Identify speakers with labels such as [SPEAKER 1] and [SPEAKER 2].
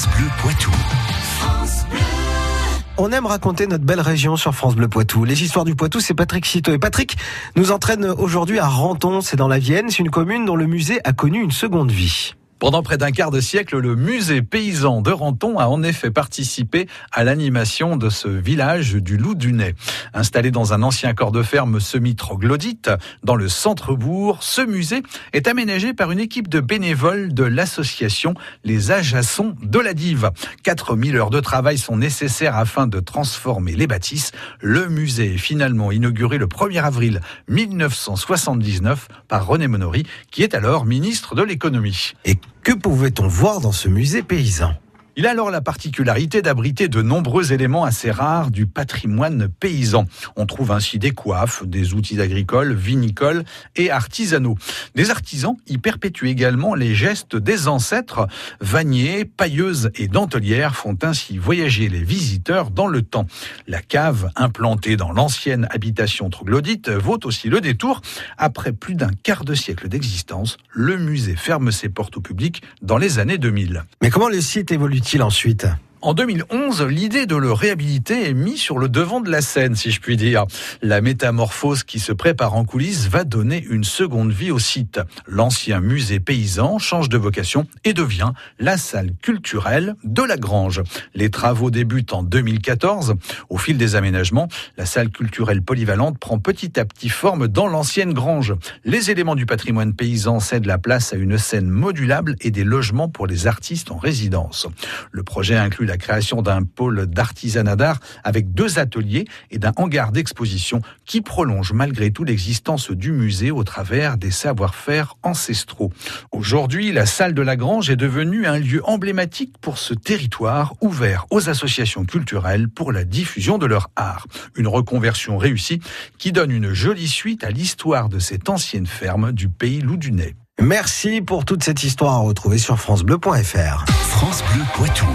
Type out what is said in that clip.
[SPEAKER 1] France Bleu Poitou.
[SPEAKER 2] On aime raconter notre belle région sur France Bleu Poitou. Les histoires du Poitou, c'est Patrick Citeau. Et Patrick nous entraîne aujourd'hui à Renton, c'est dans la Vienne. C'est une commune dont le musée a connu une seconde vie.
[SPEAKER 3] Pendant près d'un quart de siècle, le musée paysan de Renton a en effet participé à l'animation de ce village du Loup du Nez. Installé dans un ancien corps de ferme semi-troglodyte, dans le centre-bourg, ce musée est aménagé par une équipe de bénévoles de l'association Les Ajassons de la Dive. 4000 heures de travail sont nécessaires afin de transformer les bâtisses. Le musée est finalement inauguré le 1er avril 1979 par René Monory, qui est alors ministre de l'économie.
[SPEAKER 2] Que pouvait-on voir dans ce musée paysan?
[SPEAKER 3] Il a alors la particularité d'abriter de nombreux éléments assez rares du patrimoine paysan. On trouve ainsi des coiffes, des outils agricoles, vinicoles et artisanaux. Des artisans y perpétuent également les gestes des ancêtres. Vaniers, pailleuses et dentelières font ainsi voyager les visiteurs dans le temps. La cave, implantée dans l'ancienne habitation troglodyte, vaut aussi le détour. Après plus d'un quart de siècle d'existence, le musée ferme ses portes au public dans les années 2000.
[SPEAKER 2] Mais comment le site évolue il ensuite
[SPEAKER 3] en 2011, l'idée de le réhabiliter est mise sur le devant de la scène, si je puis dire. La métamorphose qui se prépare en coulisses va donner une seconde vie au site. L'ancien musée paysan change de vocation et devient la salle culturelle de la Grange. Les travaux débutent en 2014. Au fil des aménagements, la salle culturelle polyvalente prend petit à petit forme dans l'ancienne Grange. Les éléments du patrimoine paysan cèdent la place à une scène modulable et des logements pour les artistes en résidence. Le projet inclut la création d'un pôle d'artisanat d'art avec deux ateliers et d'un hangar d'exposition qui prolonge malgré tout l'existence du musée au travers des savoir-faire ancestraux. Aujourd'hui, la salle de la Grange est devenue un lieu emblématique pour ce territoire ouvert aux associations culturelles pour la diffusion de leur art. Une reconversion réussie qui donne une jolie suite à l'histoire de cette ancienne ferme du pays Loudunais.
[SPEAKER 2] Merci pour toute cette histoire à retrouver sur francebleu.fr.
[SPEAKER 1] France Bleu Poitou.